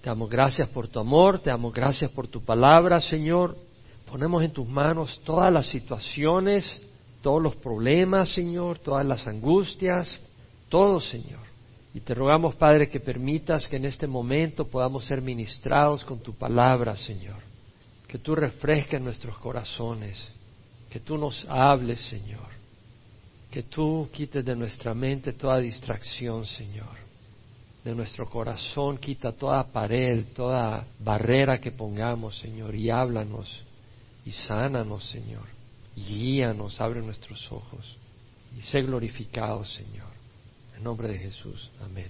Te damos gracias por tu amor, te damos gracias por tu palabra, Señor. Ponemos en tus manos todas las situaciones, todos los problemas, Señor, todas las angustias, todo, Señor. Y te rogamos, Padre, que permitas que en este momento podamos ser ministrados con tu palabra, Señor. Que tú refresques nuestros corazones, que tú nos hables, Señor. Que tú quites de nuestra mente toda distracción, Señor de nuestro corazón, quita toda pared, toda barrera que pongamos, Señor, y háblanos y sánanos, Señor. guíanos, abre nuestros ojos y sé glorificado, Señor. En nombre de Jesús. Amén.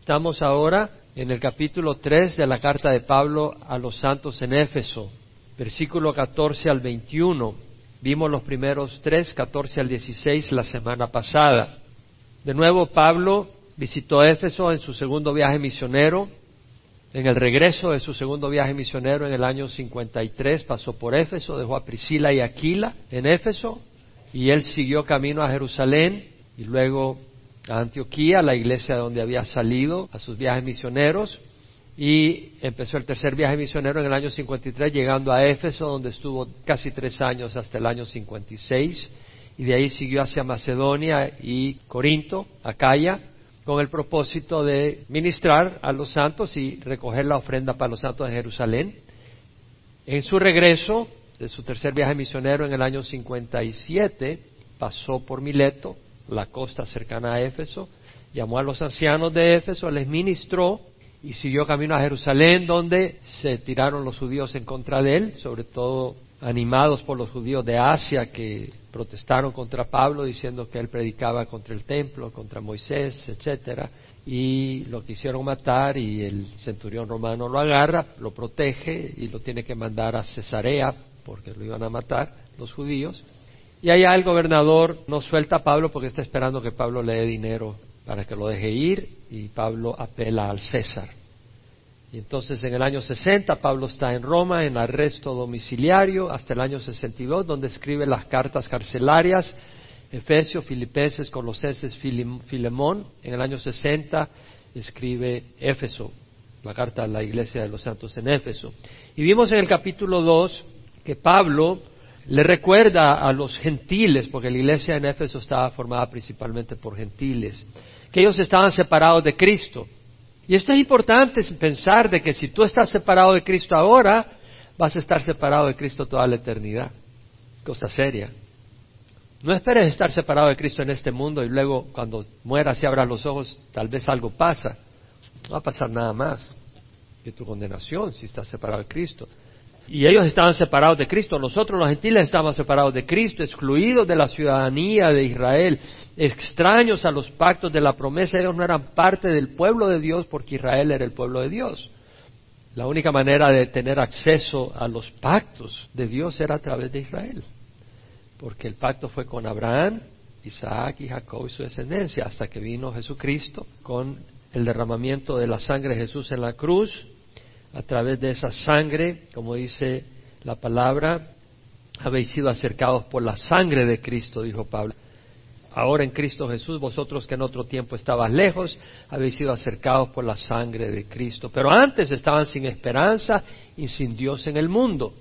Estamos ahora en el capítulo 3 de la carta de Pablo a los santos en Éfeso, versículo 14 al 21. Vimos los primeros tres, 14 al 16, la semana pasada. De nuevo, Pablo visitó Éfeso en su segundo viaje misionero. En el regreso de su segundo viaje misionero en el año 53 pasó por Éfeso, dejó a Priscila y Aquila en Éfeso y él siguió camino a Jerusalén y luego a Antioquía, la iglesia donde había salido a sus viajes misioneros y empezó el tercer viaje misionero en el año 53 llegando a Éfeso donde estuvo casi tres años hasta el año 56 y de ahí siguió hacia Macedonia y Corinto, Acaya con el propósito de ministrar a los santos y recoger la ofrenda para los santos de Jerusalén. En su regreso de su tercer viaje misionero en el año 57, pasó por Mileto, la costa cercana a Éfeso, llamó a los ancianos de Éfeso, les ministró y siguió camino a Jerusalén, donde se tiraron los judíos en contra de él, sobre todo animados por los judíos de Asia que protestaron contra Pablo diciendo que él predicaba contra el templo, contra Moisés, etcétera, y lo quisieron matar y el centurión romano lo agarra, lo protege y lo tiene que mandar a Cesarea porque lo iban a matar los judíos. Y allá el gobernador no suelta a Pablo porque está esperando que Pablo le dé dinero para que lo deje ir y Pablo apela al César. Y entonces en el año 60 Pablo está en Roma en arresto domiciliario hasta el año 62 donde escribe las cartas carcelarias, Efesios, Filipenses, Colosenses, Filemón. En el año 60 escribe Éfeso, la carta a la iglesia de los santos en Éfeso. Y vimos en el capítulo 2 que Pablo le recuerda a los gentiles, porque la iglesia en Éfeso estaba formada principalmente por gentiles, que ellos estaban separados de Cristo y esto es importante pensar de que si tú estás separado de Cristo ahora, vas a estar separado de Cristo toda la eternidad. Cosa seria. No esperes estar separado de Cristo en este mundo y luego cuando mueras y abras los ojos, tal vez algo pasa. No va a pasar nada más que tu condenación si estás separado de Cristo. Y ellos estaban separados de Cristo, nosotros los gentiles estábamos separados de Cristo, excluidos de la ciudadanía de Israel, extraños a los pactos de la promesa, ellos no eran parte del pueblo de Dios porque Israel era el pueblo de Dios. La única manera de tener acceso a los pactos de Dios era a través de Israel, porque el pacto fue con Abraham, Isaac y Jacob y su descendencia, hasta que vino Jesucristo con el derramamiento de la sangre de Jesús en la cruz, a través de esa sangre, como dice la palabra, habéis sido acercados por la sangre de Cristo, dijo Pablo. Ahora en Cristo Jesús, vosotros que en otro tiempo estabas lejos, habéis sido acercados por la sangre de Cristo. Pero antes estaban sin esperanza y sin Dios en el mundo.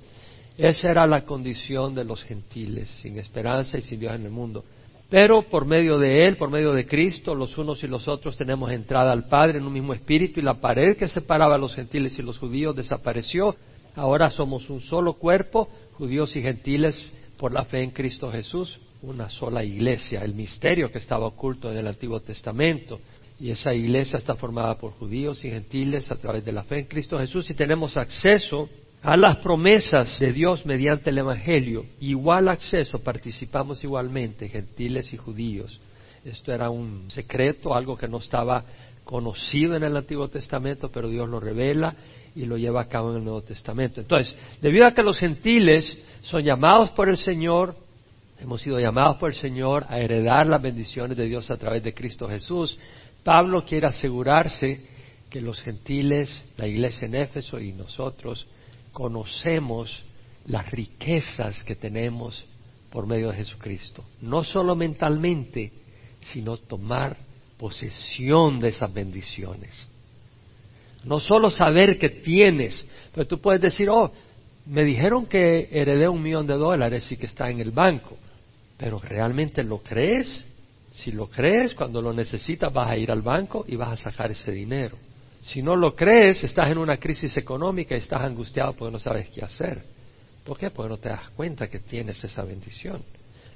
Esa era la condición de los gentiles, sin esperanza y sin Dios en el mundo. Pero por medio de Él, por medio de Cristo, los unos y los otros tenemos entrada al Padre en un mismo espíritu y la pared que separaba a los gentiles y los judíos desapareció. Ahora somos un solo cuerpo, judíos y gentiles, por la fe en Cristo Jesús, una sola iglesia, el misterio que estaba oculto en el Antiguo Testamento. Y esa iglesia está formada por judíos y gentiles a través de la fe en Cristo Jesús y tenemos acceso a las promesas de Dios mediante el Evangelio, igual acceso, participamos igualmente, gentiles y judíos. Esto era un secreto, algo que no estaba conocido en el Antiguo Testamento, pero Dios lo revela y lo lleva a cabo en el Nuevo Testamento. Entonces, debido a que los gentiles son llamados por el Señor, hemos sido llamados por el Señor a heredar las bendiciones de Dios a través de Cristo Jesús, Pablo quiere asegurarse que los gentiles, la iglesia en Éfeso y nosotros, conocemos las riquezas que tenemos por medio de Jesucristo. No solo mentalmente, sino tomar posesión de esas bendiciones. No solo saber que tienes, pero tú puedes decir, oh, me dijeron que heredé un millón de dólares y que está en el banco, pero ¿realmente lo crees? Si lo crees, cuando lo necesitas vas a ir al banco y vas a sacar ese dinero. Si no lo crees, estás en una crisis económica y estás angustiado porque no sabes qué hacer. ¿Por qué? Porque no te das cuenta que tienes esa bendición.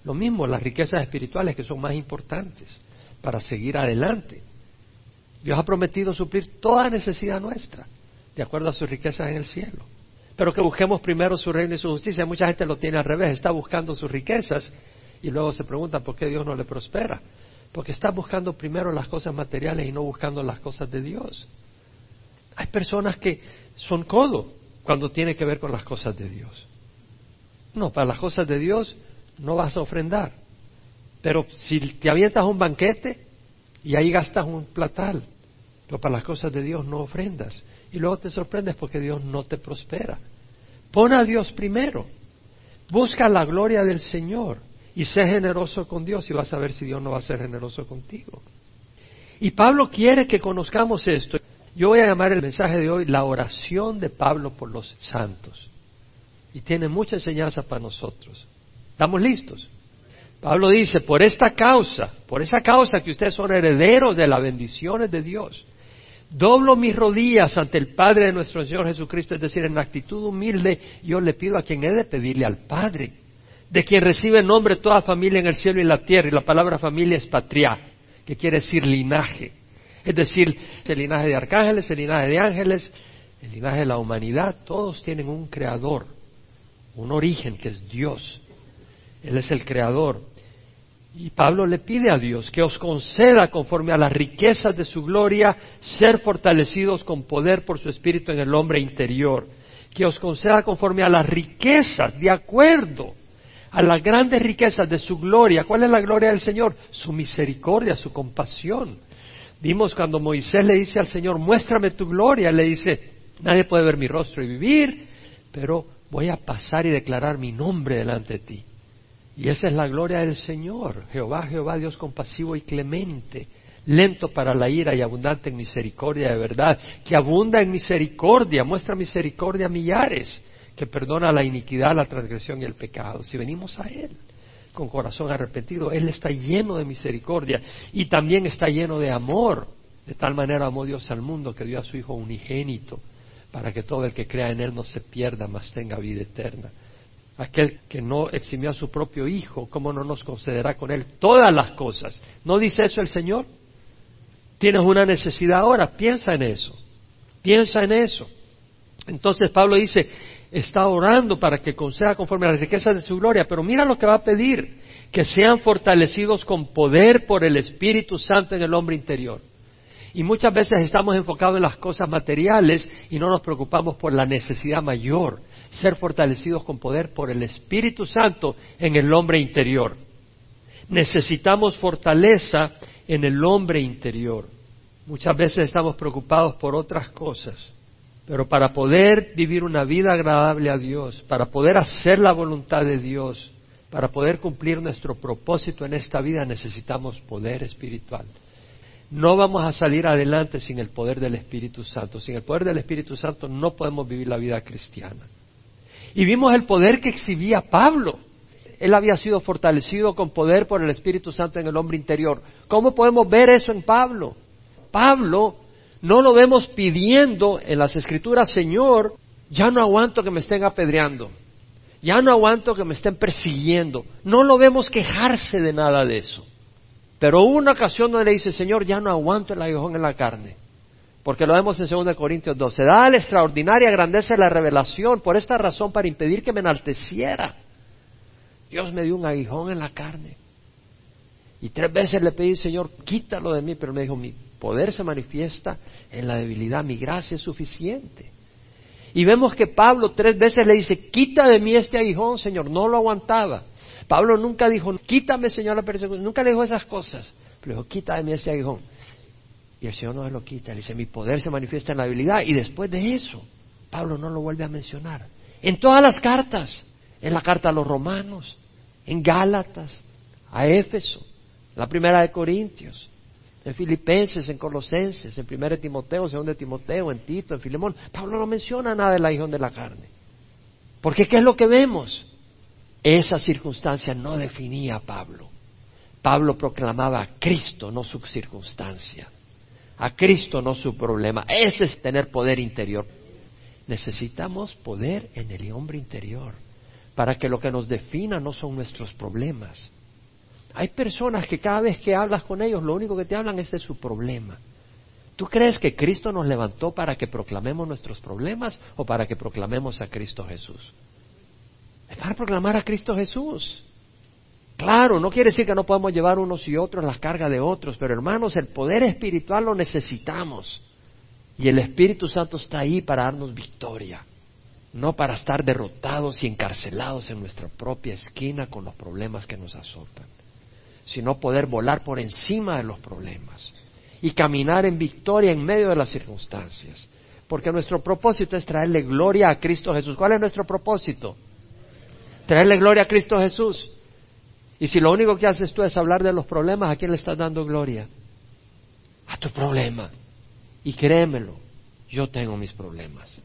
Lo mismo las riquezas espirituales que son más importantes para seguir adelante. Dios ha prometido suplir toda necesidad nuestra, de acuerdo a sus riquezas en el cielo. Pero que busquemos primero su reino y su justicia. Mucha gente lo tiene al revés, está buscando sus riquezas y luego se pregunta por qué Dios no le prospera. Porque está buscando primero las cosas materiales y no buscando las cosas de Dios. Hay personas que son codo cuando tiene que ver con las cosas de Dios. No, para las cosas de Dios no vas a ofrendar. Pero si te avientas un banquete y ahí gastas un platal, pero para las cosas de Dios no ofrendas. Y luego te sorprendes porque Dios no te prospera. Pon a Dios primero. Busca la gloria del Señor y sé generoso con Dios y vas a ver si Dios no va a ser generoso contigo. Y Pablo quiere que conozcamos esto. Yo voy a llamar el mensaje de hoy la oración de Pablo por los santos. Y tiene mucha enseñanza para nosotros. ¿Estamos listos? Pablo dice, por esta causa, por esa causa que ustedes son herederos de las bendiciones de Dios, doblo mis rodillas ante el Padre de nuestro Señor Jesucristo, es decir, en actitud humilde, yo le pido a quien he de pedirle al Padre, de quien recibe nombre toda familia en el cielo y en la tierra, y la palabra familia es patria, que quiere decir linaje es decir, el linaje de arcángeles, el linaje de ángeles, el linaje de la humanidad, todos tienen un creador, un origen que es Dios. Él es el creador. Y Pablo le pide a Dios que os conceda, conforme a las riquezas de su gloria, ser fortalecidos con poder por su espíritu en el hombre interior. Que os conceda conforme a las riquezas, de acuerdo a las grandes riquezas de su gloria. ¿Cuál es la gloria del Señor? Su misericordia, su compasión Vimos cuando Moisés le dice al Señor, muéstrame tu gloria, le dice, nadie puede ver mi rostro y vivir, pero voy a pasar y declarar mi nombre delante de ti. Y esa es la gloria del Señor, Jehová, Jehová, Dios compasivo y clemente, lento para la ira y abundante en misericordia de verdad, que abunda en misericordia, muestra misericordia a millares, que perdona la iniquidad, la transgresión y el pecado, si venimos a Él con corazón arrepentido. Él está lleno de misericordia y también está lleno de amor. De tal manera amó Dios al mundo que dio a su Hijo unigénito para que todo el que crea en Él no se pierda, mas tenga vida eterna. Aquel que no eximió a su propio Hijo, ¿cómo no nos concederá con Él todas las cosas? ¿No dice eso el Señor? Tienes una necesidad ahora, piensa en eso, piensa en eso. Entonces Pablo dice, está orando para que conceda conforme a las riquezas de su gloria, pero mira lo que va a pedir, que sean fortalecidos con poder por el Espíritu Santo en el hombre interior. Y muchas veces estamos enfocados en las cosas materiales y no nos preocupamos por la necesidad mayor, ser fortalecidos con poder por el Espíritu Santo en el hombre interior. Necesitamos fortaleza en el hombre interior. Muchas veces estamos preocupados por otras cosas pero para poder vivir una vida agradable a Dios, para poder hacer la voluntad de Dios, para poder cumplir nuestro propósito en esta vida necesitamos poder espiritual. No vamos a salir adelante sin el poder del Espíritu Santo. Sin el poder del Espíritu Santo no podemos vivir la vida cristiana. Y vimos el poder que exhibía Pablo. Él había sido fortalecido con poder por el Espíritu Santo en el hombre interior. ¿Cómo podemos ver eso en Pablo? Pablo no lo vemos pidiendo en las escrituras, Señor, ya no aguanto que me estén apedreando, ya no aguanto que me estén persiguiendo. No lo vemos quejarse de nada de eso. Pero hubo una ocasión donde le dice, Señor, ya no aguanto el aguijón en la carne. Porque lo vemos en 2 Corintios 12. Da la extraordinaria grandeza de la revelación por esta razón para impedir que me enalteciera. Dios me dio un aguijón en la carne. Y tres veces le pedí, Señor, quítalo de mí, pero me dijo, mi poder se manifiesta en la debilidad, mi gracia es suficiente. Y vemos que Pablo tres veces le dice, quita de mí este aguijón, Señor, no lo aguantaba. Pablo nunca dijo, quítame, Señor, la persecución, nunca le dijo esas cosas, pero dijo, quita de mí este aguijón. Y el Señor no lo quita, le dice, mi poder se manifiesta en la debilidad. Y después de eso, Pablo no lo vuelve a mencionar. En todas las cartas, en la carta a los romanos, en Gálatas, a Éfeso, la primera de Corintios, En Filipenses, en Colosenses, en 1 Timoteo, 2 Timoteo, en Tito, en Filemón. Pablo no menciona nada de la de la carne. Porque ¿qué es lo que vemos? Esa circunstancia no definía a Pablo. Pablo proclamaba a Cristo, no su circunstancia. A Cristo, no su problema. Ese es tener poder interior. Necesitamos poder en el hombre interior para que lo que nos defina no son nuestros problemas. Hay personas que cada vez que hablas con ellos, lo único que te hablan es de su problema. ¿Tú crees que Cristo nos levantó para que proclamemos nuestros problemas o para que proclamemos a Cristo Jesús? Es para proclamar a Cristo Jesús. Claro, no quiere decir que no podemos llevar unos y otros las cargas de otros, pero hermanos, el poder espiritual lo necesitamos. Y el Espíritu Santo está ahí para darnos victoria, no para estar derrotados y encarcelados en nuestra propia esquina con los problemas que nos azotan, sino poder volar por encima de los problemas y caminar en victoria en medio de las circunstancias. Porque nuestro propósito es traerle gloria a Cristo Jesús. ¿Cuál es nuestro propósito? Traerle gloria a Cristo Jesús. Y si lo único que haces tú es hablar de los problemas, ¿a quién le estás dando gloria? A tu problema. Y créemelo, yo tengo mis problemas.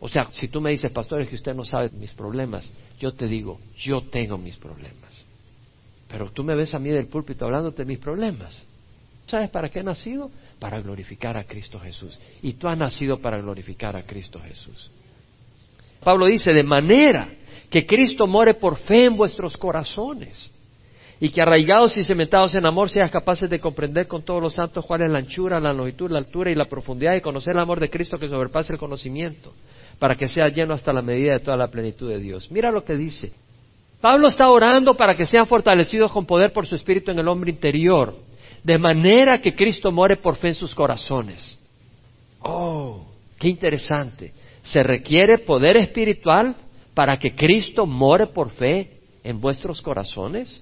O sea, si tú me dices, pastor, es que usted no sabe mis problemas, yo te digo, yo tengo mis problemas. Pero tú me ves a mí del púlpito hablándote de mis problemas. ¿Sabes para qué he nacido? Para glorificar a Cristo Jesús. Y tú has nacido para glorificar a Cristo Jesús. Pablo dice, de manera que Cristo more por fe en vuestros corazones y que arraigados y cementados en amor seas capaces de comprender con todos los santos cuál es la anchura, la longitud, la altura y la profundidad y conocer el amor de Cristo que sobrepasa el conocimiento, para que sea lleno hasta la medida de toda la plenitud de Dios. Mira lo que dice. Pablo está orando para que sean fortalecidos con poder por su espíritu en el hombre interior, de manera que Cristo more por fe en sus corazones. Oh, qué interesante. Se requiere poder espiritual para que Cristo more por fe en vuestros corazones.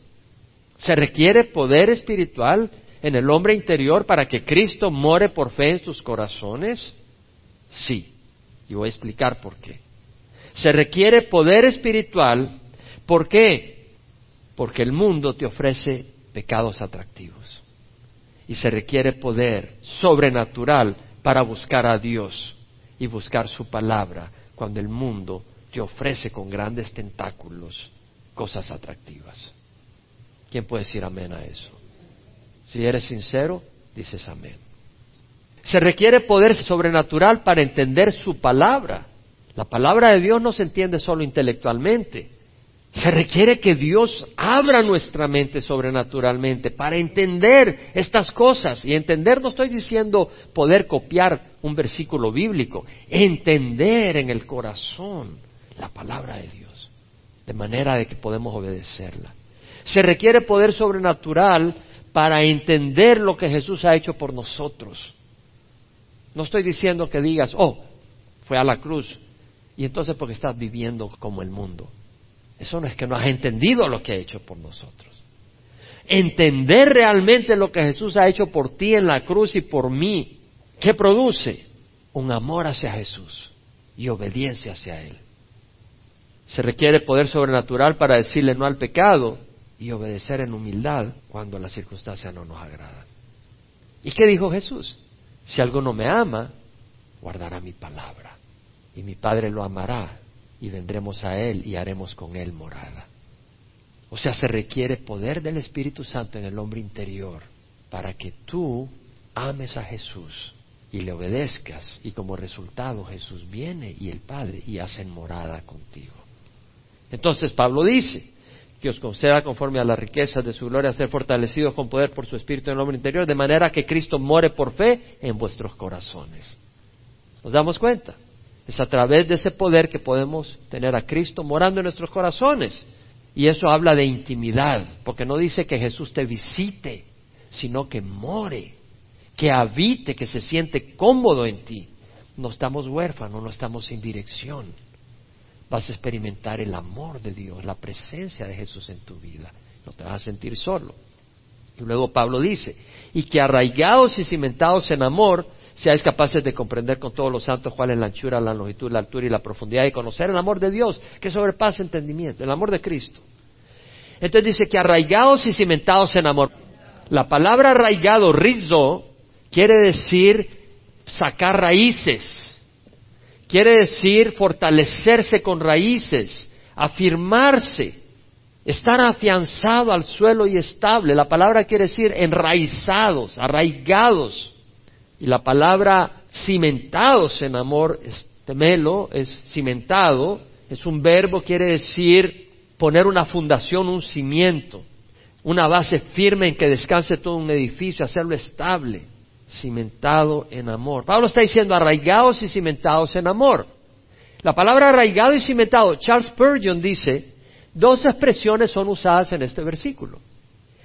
¿Se requiere poder espiritual en el hombre interior para que Cristo more por fe en sus corazones? Sí, y voy a explicar por qué. Se requiere poder espiritual, ¿por qué? Porque el mundo te ofrece pecados atractivos. Y se requiere poder sobrenatural para buscar a Dios y buscar su palabra cuando el mundo te ofrece con grandes tentáculos cosas atractivas. ¿Quién puede decir amén a eso? Si eres sincero, dices amén. Se requiere poder sobrenatural para entender su palabra. La palabra de Dios no se entiende solo intelectualmente. Se requiere que Dios abra nuestra mente sobrenaturalmente para entender estas cosas. Y entender no estoy diciendo poder copiar un versículo bíblico, entender en el corazón la palabra de Dios, de manera de que podemos obedecerla. Se requiere poder sobrenatural para entender lo que Jesús ha hecho por nosotros. No estoy diciendo que digas, oh, fue a la cruz, y entonces porque estás viviendo como el mundo. Eso no es que no has entendido lo que ha hecho por nosotros. Entender realmente lo que Jesús ha hecho por ti en la cruz y por mí, ¿qué produce? Un amor hacia Jesús y obediencia hacia Él. Se requiere poder sobrenatural para decirle no al pecado y obedecer en humildad cuando las circunstancias no nos agradan. ¿Y qué dijo Jesús? Si alguno me ama, guardará mi palabra y mi Padre lo amará y vendremos a Él y haremos con Él morada. O sea, se requiere poder del Espíritu Santo en el hombre interior para que tú ames a Jesús y le obedezcas y como resultado Jesús viene y el Padre y hacen morada contigo. Entonces Pablo dice, que os conceda conforme a las riquezas de su gloria ser fortalecidos con poder por su espíritu en el hombre interior, de manera que Cristo more por fe en vuestros corazones. ¿Nos damos cuenta? Es a través de ese poder que podemos tener a Cristo morando en nuestros corazones. Y eso habla de intimidad, porque no dice que Jesús te visite, sino que more, que habite, que se siente cómodo en ti. No estamos huérfanos, no estamos sin dirección vas a experimentar el amor de Dios, la presencia de Jesús en tu vida. No te vas a sentir solo. Y luego Pablo dice, y que arraigados y cimentados en amor, seáis capaces de comprender con todos los santos cuál es la anchura, la longitud, la altura y la profundidad y conocer el amor de Dios, que sobrepasa entendimiento, el amor de Cristo. Entonces dice que arraigados y cimentados en amor. La palabra arraigado, rizo, quiere decir sacar raíces, quiere decir fortalecerse con raíces, afirmarse, estar afianzado al suelo y estable. La palabra quiere decir enraizados, arraigados. Y la palabra cimentados en amor, temelo, es cimentado, es un verbo, quiere decir poner una fundación, un cimiento, una base firme en que descanse todo un edificio, hacerlo estable, cimentado en amor. Pablo está diciendo arraigados y cimentados en amor. La palabra arraigado y cimentado, Charles Spurgeon dice, dos expresiones son usadas en este versículo.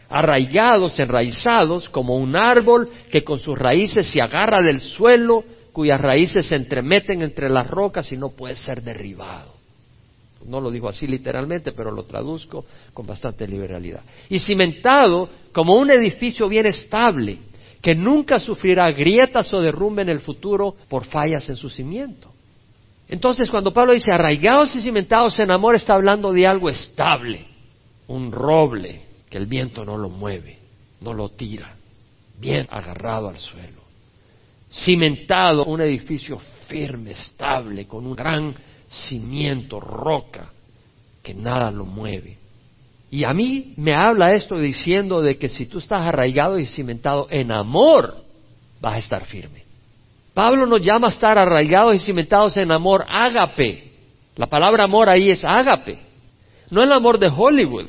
Arraigados, enraizados, como un árbol que con sus raíces se agarra del suelo, cuyas raíces se entremeten entre las rocas y no puede ser derribado. No lo digo así literalmente, pero lo traduzco con bastante liberalidad. Y cimentado como un edificio bien estable, que nunca sufrirá grietas o derrumbe en el futuro por fallas en su cimiento. Entonces, cuando Pablo dice arraigados y cimentados en amor, está hablando de algo estable, un roble que el viento no lo mueve, no lo tira, bien agarrado al suelo. Cimentado, un edificio firme, estable, con un gran cimiento, roca, que nada lo mueve. Y a mí me habla esto diciendo de que si tú estás arraigado y cimentado en amor, vas a estar firme. Pablo nos llama a estar arraigados y cimentados en amor ágape. La palabra amor ahí es ágape. No el amor de Hollywood,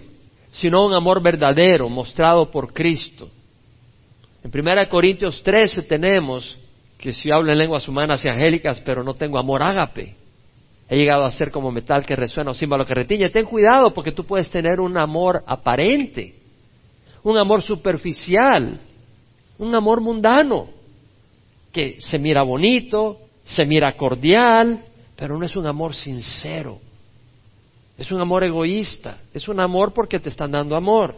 sino un amor verdadero mostrado por Cristo. En 1 Corintios 13 tenemos que si hablo en lenguas humanas y angélicas, pero no tengo amor ágape. He llegado a ser como metal que resuena o símbolo que retiñe. Ten cuidado porque tú puedes tener un amor aparente, un amor superficial, un amor mundano que se mira bonito, se mira cordial, pero no es un amor sincero. Es un amor egoísta, es un amor porque te están dando amor.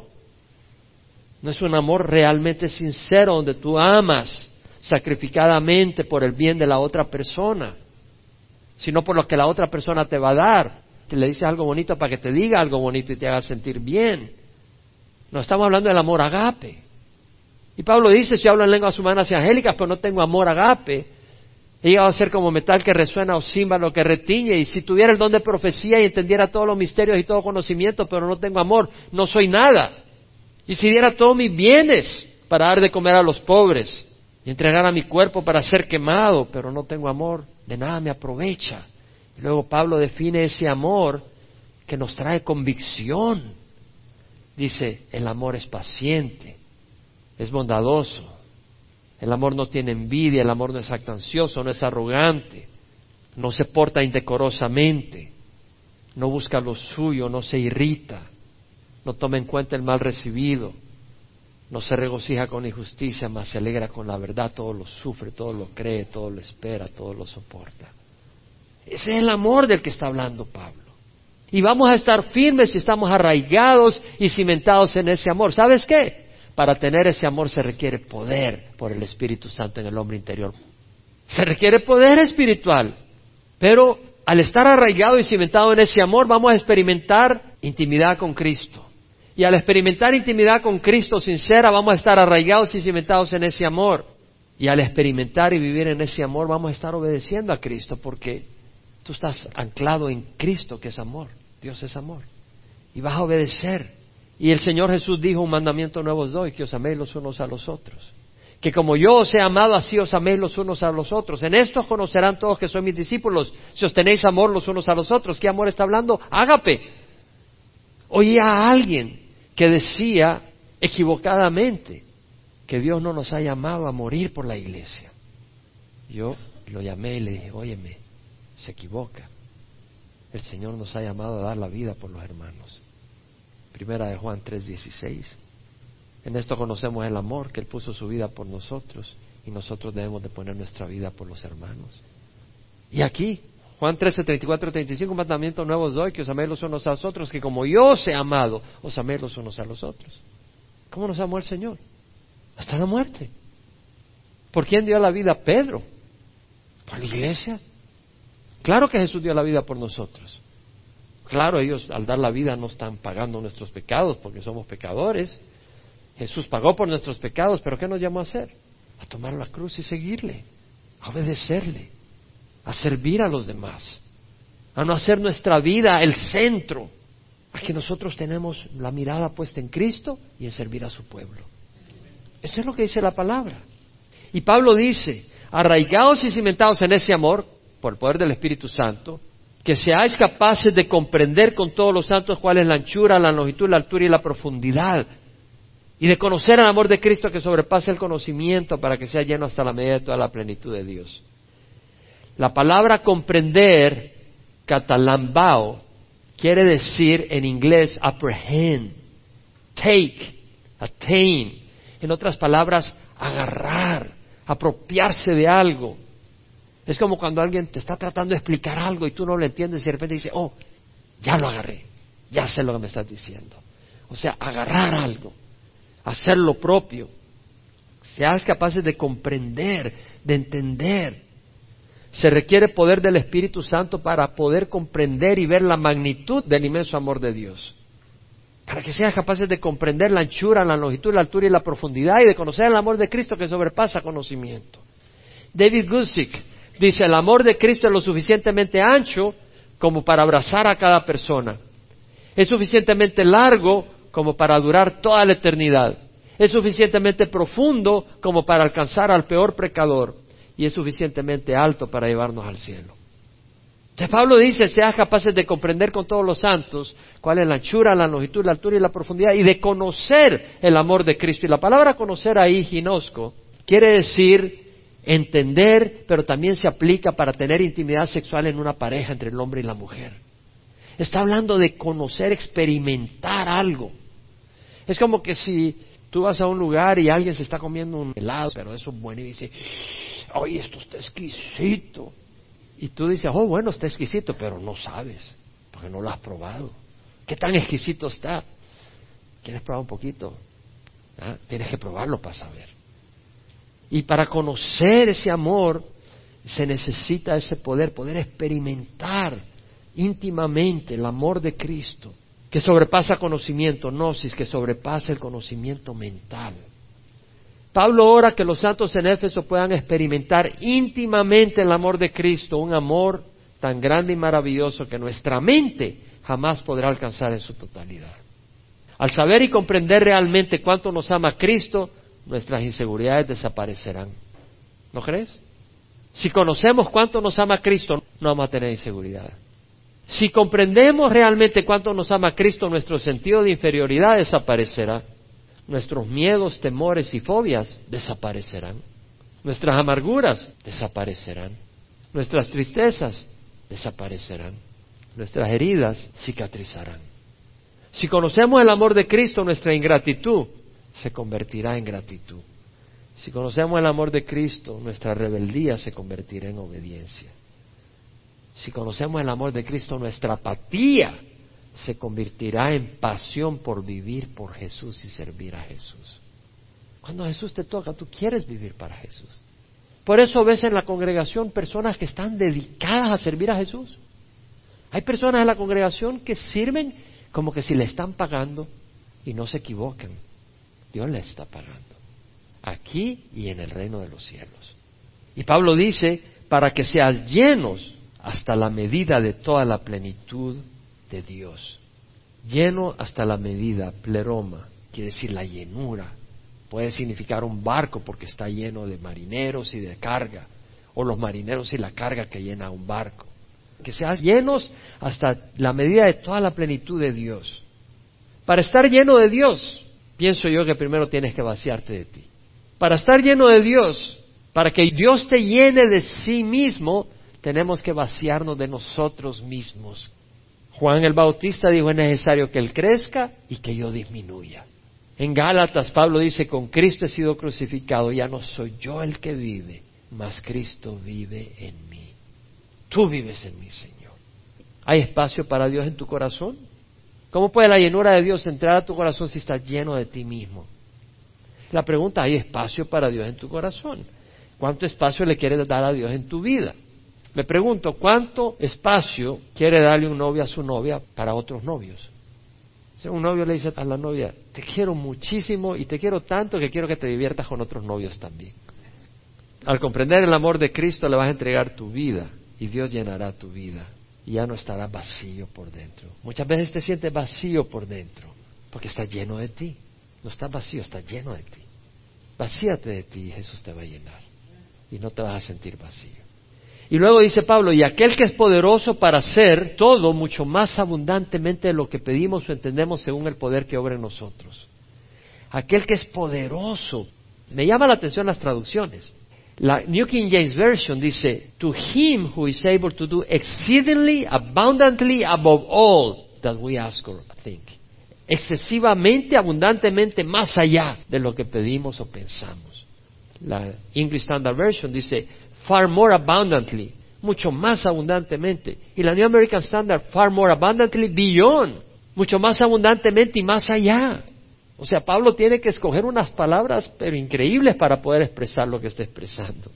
No es un amor realmente sincero donde tú amas sacrificadamente por el bien de la otra persona, sino por lo que la otra persona te va a dar. Que le dices algo bonito para que te diga algo bonito y te haga sentir bien. No estamos hablando del amor agape. Y Pablo dice, si hablo en lenguas humanas y angélicas, pero no tengo amor agape, he llegado a ser como metal que resuena o címbalo que retiñe. Y si tuviera el don de profecía y entendiera todos los misterios y todo conocimiento, pero no tengo amor, no soy nada. Y si diera todos mis bienes para dar de comer a los pobres y entregar a mi cuerpo para ser quemado, pero no tengo amor, de nada me aprovecha. Luego Pablo define ese amor que nos trae convicción. Dice, el amor es paciente, es bondadoso. El amor no tiene envidia, el amor no es actancioso, no es arrogante, no se porta indecorosamente, no busca lo suyo, no se irrita, no toma en cuenta el mal recibido, no se regocija con injusticia, mas se alegra con la verdad, todo lo sufre, todo lo cree, todo lo espera, todo lo soporta. Ese es el amor del que está hablando Pablo. Y vamos a estar firmes si estamos arraigados y cimentados en ese amor. ¿Sabes qué? Para tener ese amor se requiere poder por el Espíritu Santo en el hombre interior. Se requiere poder espiritual. Pero al estar arraigado y cimentado en ese amor, vamos a experimentar intimidad con Cristo. Y al experimentar intimidad con Cristo sincera, vamos a estar arraigados y cimentados en ese amor. Y al experimentar y vivir en ese amor, vamos a estar obedeciendo a Cristo, porque tú estás anclado en Cristo, que es amor. Dios es amor. Y vas a obedecer. Y el Señor Jesús dijo, un mandamiento nuevo os doy, que os améis los unos a los otros. Que como yo os he amado, así os améis los unos a los otros. En esto conocerán todos que sois mis discípulos, si os tenéis amor los unos a los otros. ¿Qué amor está hablando? Ágape. Oía a alguien que decía equivocadamente que Dios no nos ha llamado a morir por la iglesia. Yo lo llamé y le dije, óyeme, se equivoca. El Señor nos ha llamado a dar la vida por los hermanos. Primera de Juan 3:16. En esto conocemos el amor que Él puso su vida por nosotros y nosotros debemos de poner nuestra vida por los hermanos. Y aquí, Juan 13, 34, 35, un mandamiento nuevo os doy, que os améis los unos a los otros, que como yo os he amado, os améis los unos a los otros. ¿Cómo nos amó el Señor? Hasta la muerte. ¿Por quién dio la vida Pedro? ¿Por la iglesia? Claro que Jesús dio la vida por nosotros. Claro, ellos al dar la vida no están pagando nuestros pecados porque somos pecadores. Jesús pagó por nuestros pecados, pero ¿qué nos llamó a hacer? A tomar la cruz y seguirle, a obedecerle, a servir a los demás, a no hacer nuestra vida el centro, a que nosotros tenemos la mirada puesta en Cristo y en servir a su pueblo. Esto es lo que dice la palabra. Y Pablo dice, arraigados y cimentados en ese amor, por el poder del Espíritu Santo, que seáis capaces de comprender con todos los santos cuál es la anchura, la longitud, la altura y la profundidad, y de conocer el amor de Cristo que sobrepasa el conocimiento para que sea lleno hasta la medida de toda la plenitud de Dios. La palabra comprender, catalambao, quiere decir en inglés apprehend, take, attain. En otras palabras, agarrar, apropiarse de algo. Es como cuando alguien te está tratando de explicar algo y tú no lo entiendes y de repente dice, oh, ya lo agarré, ya sé lo que me estás diciendo. O sea, agarrar algo, hacer lo propio. Seas capaces de comprender, de entender. Se requiere poder del Espíritu Santo para poder comprender y ver la magnitud del inmenso amor de Dios. Para que seas capaces de comprender la anchura, la longitud, la altura y la profundidad y de conocer el amor de Cristo que sobrepasa conocimiento. David Gusick dice, el amor de Cristo es lo suficientemente ancho como para abrazar a cada persona. Es suficientemente largo como para durar toda la eternidad. Es suficientemente profundo como para alcanzar al peor pecador y es suficientemente alto para llevarnos al cielo. Entonces Pablo dice, seas capaces de comprender con todos los santos cuál es la anchura, la longitud, la altura y la profundidad y de conocer el amor de Cristo. Y la palabra conocer ahí, ginosco, quiere decir entender, pero también se aplica para tener intimidad sexual en una pareja entre el hombre y la mujer. Está hablando de conocer, experimentar algo. Es como que si tú vas a un lugar y alguien se está comiendo un helado, pero eso es bueno y dice, oye, esto está exquisito. Y tú dices, oh, bueno, está exquisito, pero no sabes, porque no lo has probado. ¿Qué tan exquisito está? ¿Quieres probar un poquito? ¿Ah? Tienes que probarlo para saber. Y para conocer ese amor se necesita ese poder, poder experimentar íntimamente el amor de Cristo, que sobrepasa conocimiento, gnosis, que sobrepasa el conocimiento mental. Pablo ora que los santos en Éfeso puedan experimentar íntimamente el amor de Cristo, un amor tan grande y maravilloso que nuestra mente jamás podrá alcanzar en su totalidad. Al saber y comprender realmente cuánto nos ama Cristo, nuestras inseguridades desaparecerán. ¿No crees? Si conocemos cuánto nos ama Cristo, no vamos a tener inseguridad. Si comprendemos realmente cuánto nos ama Cristo, nuestro sentido de inferioridad desaparecerá nuestros miedos, temores y fobias desaparecerán. Nuestras amarguras desaparecerán. Nuestras tristezas desaparecerán. Nuestras heridas cicatrizarán. Si conocemos el amor de Cristo, nuestra ingratitud se convertirá en gratitud. Si conocemos el amor de Cristo, nuestra rebeldía se convertirá en obediencia. Si conocemos el amor de Cristo, nuestra apatía se convertirá en pasión por vivir por Jesús y servir a Jesús. Cuando Jesús te toca, tú quieres vivir para Jesús. Por eso ves en la congregación personas que están dedicadas a servir a Jesús. Hay personas en la congregación que sirven como que si le están pagando y no se equivocan. Dios le está pagando. Aquí y en el reino de los cielos. Y Pablo dice, para que seas llenos hasta la medida de toda la plenitud de Dios. Lleno hasta la medida, pleroma, quiere decir la llenura. Puede significar un barco porque está lleno de marineros y de carga, o los marineros y la carga que llena un barco. Que seas llenos hasta la medida de toda la plenitud de Dios. Para estar lleno de Dios, pienso yo que primero tienes que vaciarte de ti. Para estar lleno de Dios, para que Dios te llene de sí mismo, tenemos que vaciarnos de nosotros mismos. Juan el Bautista dijo es necesario que Él crezca y que yo disminuya. En Gálatas Pablo dice, con Cristo he sido crucificado, ya no soy yo el que vive, mas Cristo vive en mí. Tú vives en mí, Señor. ¿Hay espacio para Dios en tu corazón? ¿Cómo puede la llenura de Dios entrar a tu corazón si estás lleno de ti mismo? La pregunta, ¿hay espacio para Dios en tu corazón? ¿Cuánto espacio le quieres dar a Dios en tu vida? Me pregunto, ¿cuánto espacio quiere darle un novio a su novia para otros novios? Un novio le dice a la novia, te quiero muchísimo y te quiero tanto que quiero que te diviertas con otros novios también. Al comprender el amor de Cristo le vas a entregar tu vida y Dios llenará tu vida y ya no estará vacío por dentro. Muchas veces te sientes vacío por dentro porque está lleno de ti. No está vacío, está lleno de ti. Vacíate de ti y Jesús te va a llenar y no te vas a sentir vacío. Y luego dice Pablo, y aquel que es poderoso para hacer todo mucho más abundantemente de lo que pedimos o entendemos según el poder que obra en nosotros. Aquel que es poderoso. Me llama la atención las traducciones. La New King James Version dice, to him who is able to do exceedingly abundantly above all that we ask or think. Excesivamente, abundantemente, más allá de lo que pedimos o pensamos. La English Standard Version dice, far more abundantly, mucho más abundantemente. Y la New American Standard, far more abundantly beyond, mucho más abundantemente y más allá. O sea, Pablo tiene que escoger unas palabras, pero increíbles para poder expresar lo que está expresando.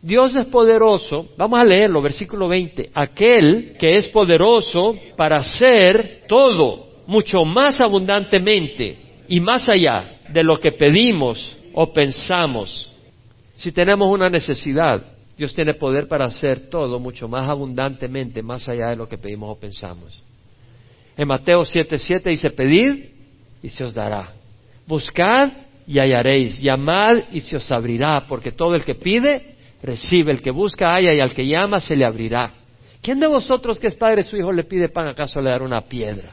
Dios es poderoso, vamos a leerlo, versículo 20, aquel que es poderoso para hacer todo, mucho más abundantemente y más allá de lo que pedimos o pensamos si tenemos una necesidad, Dios tiene poder para hacer todo mucho más abundantemente, más allá de lo que pedimos o pensamos. En Mateo 7:7 dice, pedid y se os dará. Buscad y hallaréis. Llamad y se os abrirá, porque todo el que pide, recibe. El que busca, halla y al que llama, se le abrirá. ¿Quién de vosotros que es padre su hijo le pide pan, acaso le dará una piedra?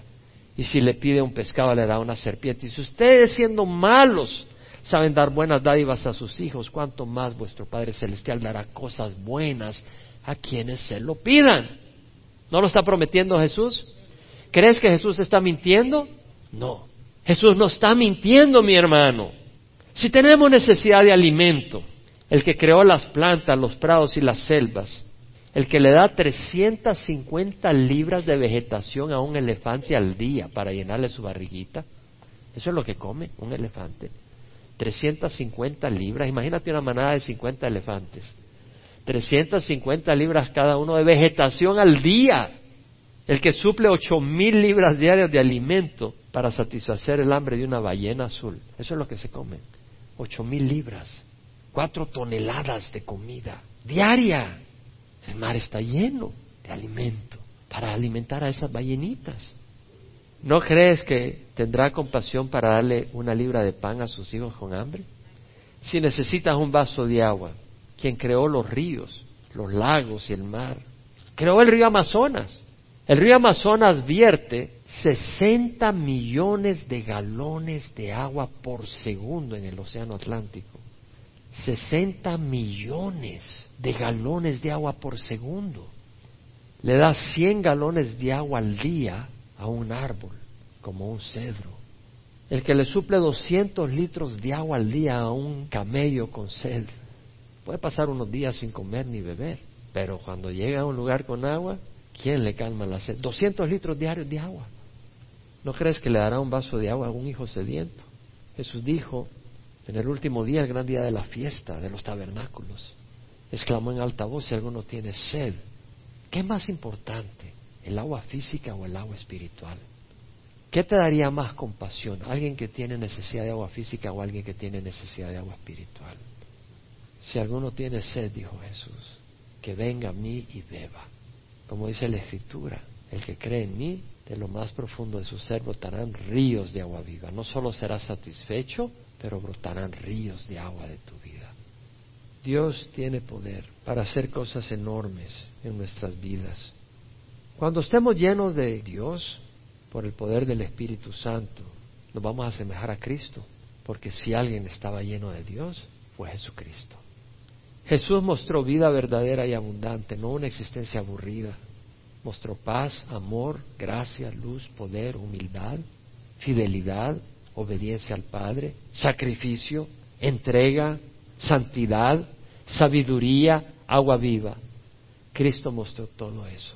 Y si le pide un pescado, le dará una serpiente. Y si ustedes siendo malos, saben dar buenas dádivas a sus hijos, cuanto más vuestro Padre Celestial dará cosas buenas a quienes se lo pidan. ¿No lo está prometiendo Jesús? ¿Crees que Jesús está mintiendo? No. Jesús no está mintiendo, mi hermano. Si tenemos necesidad de alimento, el que creó las plantas, los prados y las selvas, el que le da 350 libras de vegetación a un elefante al día para llenarle su barriguita, eso es lo que come un elefante. 350 libras. Imagínate una manada de 50 elefantes. 350 libras cada uno de vegetación al día. El que suple ocho mil libras diarias de alimento para satisfacer el hambre de una ballena azul. Eso es lo que se come. Ocho mil libras. Cuatro toneladas de comida diaria. El mar está lleno de alimento para alimentar a esas ballenitas. ¿No crees que tendrá compasión para darle una libra de pan a sus hijos con hambre? Si necesitas un vaso de agua, quien creó los ríos, los lagos y el mar, creó el río Amazonas. El río Amazonas vierte 60 millones de galones de agua por segundo en el Océano Atlántico. 60 millones de galones de agua por segundo. Le da 100 galones de agua al día a un árbol como un cedro. El que le suple 200 litros de agua al día a un camello con sed puede pasar unos días sin comer ni beber, pero cuando llega a un lugar con agua, ¿quién le calma la sed? 200 litros diarios de agua. ¿No crees que le dará un vaso de agua a un hijo sediento? Jesús dijo en el último día, el gran día de la fiesta, de los tabernáculos, exclamó en alta voz si alguno tiene sed. ¿Qué más importante? ¿El agua física o el agua espiritual? ¿Qué te daría más compasión? ¿Alguien que tiene necesidad de agua física o alguien que tiene necesidad de agua espiritual? Si alguno tiene sed, dijo Jesús, que venga a mí y beba. Como dice la Escritura, el que cree en mí, de lo más profundo de su ser brotarán ríos de agua viva. No solo serás satisfecho, pero brotarán ríos de agua de tu vida. Dios tiene poder para hacer cosas enormes en nuestras vidas. Cuando estemos llenos de Dios, por el poder del Espíritu Santo, nos vamos a asemejar a Cristo, porque si alguien estaba lleno de Dios, fue Jesucristo. Jesús mostró vida verdadera y abundante, no una existencia aburrida. Mostró paz, amor, gracia, luz, poder, humildad, fidelidad, obediencia al Padre, sacrificio, entrega, santidad, sabiduría, agua viva. Cristo mostró todo eso.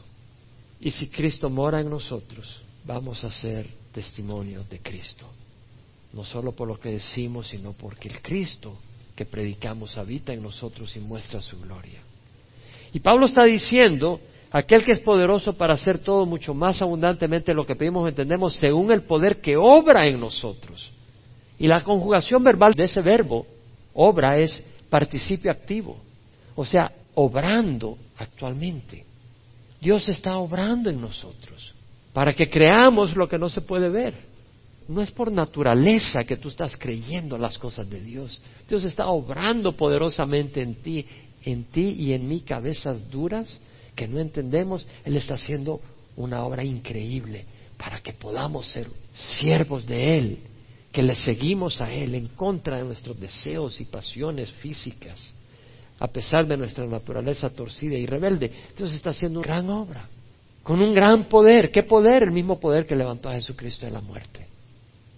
Y si Cristo mora en nosotros, vamos a ser testimonios de Cristo. No solo por lo que decimos, sino porque el Cristo que predicamos habita en nosotros y muestra su gloria. Y Pablo está diciendo, Aquel que es poderoso para hacer todo mucho más abundantemente lo que pedimos entendemos según el poder que obra en nosotros. Y la conjugación verbal de ese verbo, obra, es participio activo. O sea, obrando actualmente. Dios está obrando en nosotros para que creamos lo que no se puede ver. No es por naturaleza que tú estás creyendo las cosas de Dios. Dios está obrando poderosamente en ti, en ti y en mí cabezas duras que no entendemos. Él está haciendo una obra increíble para que podamos ser siervos de Él, que le seguimos a Él en contra de nuestros deseos y pasiones físicas, a pesar de nuestra naturaleza torcida y rebelde. Dios está haciendo una gran obra, con un gran poder. ¿Qué poder? El mismo poder que levantó a Jesucristo de la muerte.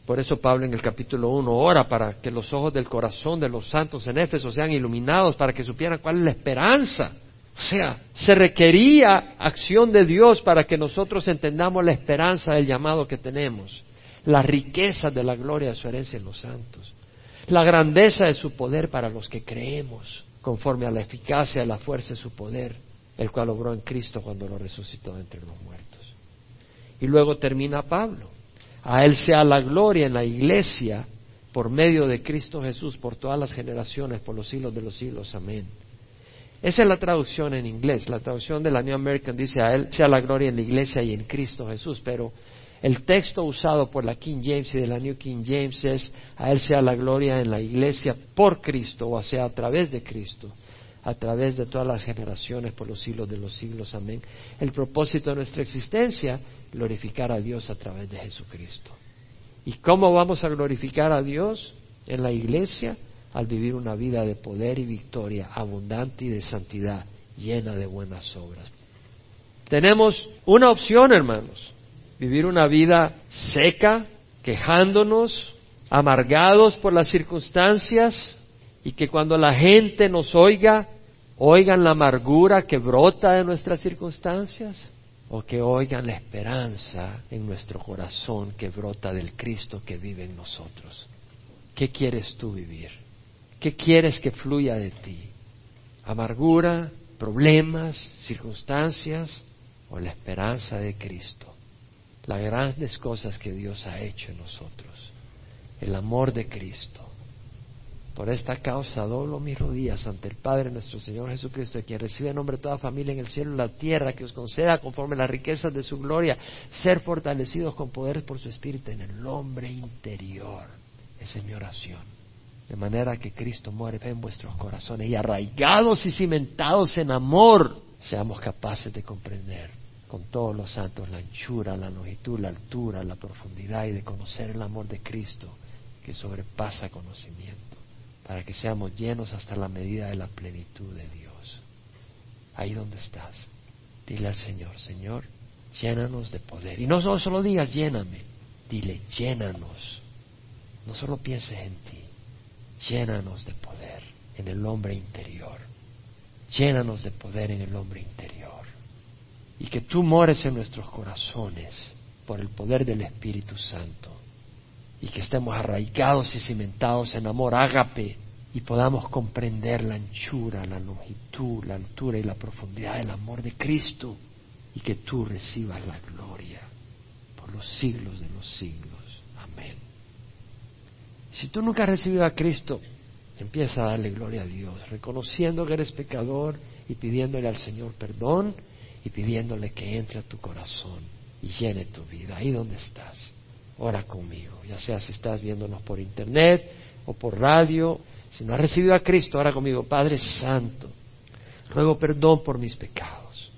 Por eso Pablo en el capítulo 1 ora para que los ojos del corazón de los santos en Éfeso sean iluminados, para que supieran cuál es la esperanza. O sea, se requería acción de Dios para que nosotros entendamos la esperanza del llamado que tenemos, la riqueza de la gloria de su herencia en los santos, la grandeza de su poder para los que creemos, conforme a la eficacia de la fuerza de su poder, el cual obró en Cristo cuando lo resucitó entre los muertos. Y luego termina Pablo a Él sea la gloria en la iglesia por medio de Cristo Jesús por todas las generaciones, por los siglos de los siglos. Amén. Esa es la traducción en inglés. La traducción de la New American dice a Él sea la gloria en la iglesia y en Cristo Jesús. Pero el texto usado por la King James y de la New King James es a Él sea la gloria en la iglesia por Cristo, o sea, a través de Cristo a través de todas las generaciones por los siglos de los siglos. Amén. El propósito de nuestra existencia, glorificar a Dios a través de Jesucristo. ¿Y cómo vamos a glorificar a Dios en la iglesia? Al vivir una vida de poder y victoria, abundante y de santidad, llena de buenas obras. Tenemos una opción, hermanos, vivir una vida seca, quejándonos, amargados por las circunstancias, y que cuando la gente nos oiga oigan la amargura que brota de nuestras circunstancias o que oigan la esperanza en nuestro corazón que brota del Cristo que vive en nosotros. ¿Qué quieres tú vivir? ¿Qué quieres que fluya de ti? ¿Amargura, problemas, circunstancias o la esperanza de Cristo? Las grandes cosas que Dios ha hecho en nosotros. El amor de Cristo por esta causa doblo mis rodillas ante el Padre nuestro Señor Jesucristo, de quien recibe en nombre de toda familia en el cielo y la tierra, que os conceda conforme las riquezas de su gloria, ser fortalecidos con poder por su Espíritu en el hombre interior. Esa es mi oración. De manera que Cristo muere en vuestros corazones y arraigados y cimentados en amor, seamos capaces de comprender con todos los santos la anchura, la longitud, la altura, la profundidad y de conocer el amor de Cristo que sobrepasa conocimiento para que seamos llenos hasta la medida de la plenitud de Dios. Ahí donde estás, dile al Señor, Señor, llénanos de poder. Y no solo, digas lléname, dile llénanos. No solo pienses en ti, llénanos de poder en el hombre interior. Llénanos de poder en el hombre interior. Y que tú mores en nuestros corazones por el poder del Espíritu Santo y que estemos arraigados y cimentados en amor ágape y podamos comprender la anchura, la longitud, la altura y la profundidad del amor de Cristo y que tú recibas la gloria por los siglos de los siglos. Amén. Si tú nunca has recibido a Cristo, empieza a darle gloria a Dios, reconociendo que eres pecador y pidiéndole al Señor perdón y pidiéndole que entre a tu corazón y llene tu vida, ahí donde estás ora conmigo, ya sea si estás viéndonos por internet o por radio, si no has recibido a Cristo, ora conmigo, Padre Santo, ruego perdón por mis pecados.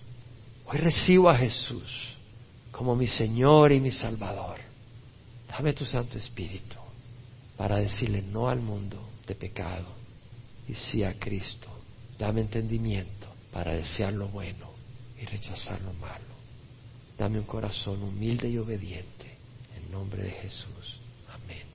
Hoy recibo a Jesús como mi Señor y mi Salvador. Dame tu Santo Espíritu para decirle no al mundo de pecado y sí a Cristo. Dame entendimiento para desear lo bueno y rechazar lo malo. Dame un corazón humilde y obediente nombre de Jesús.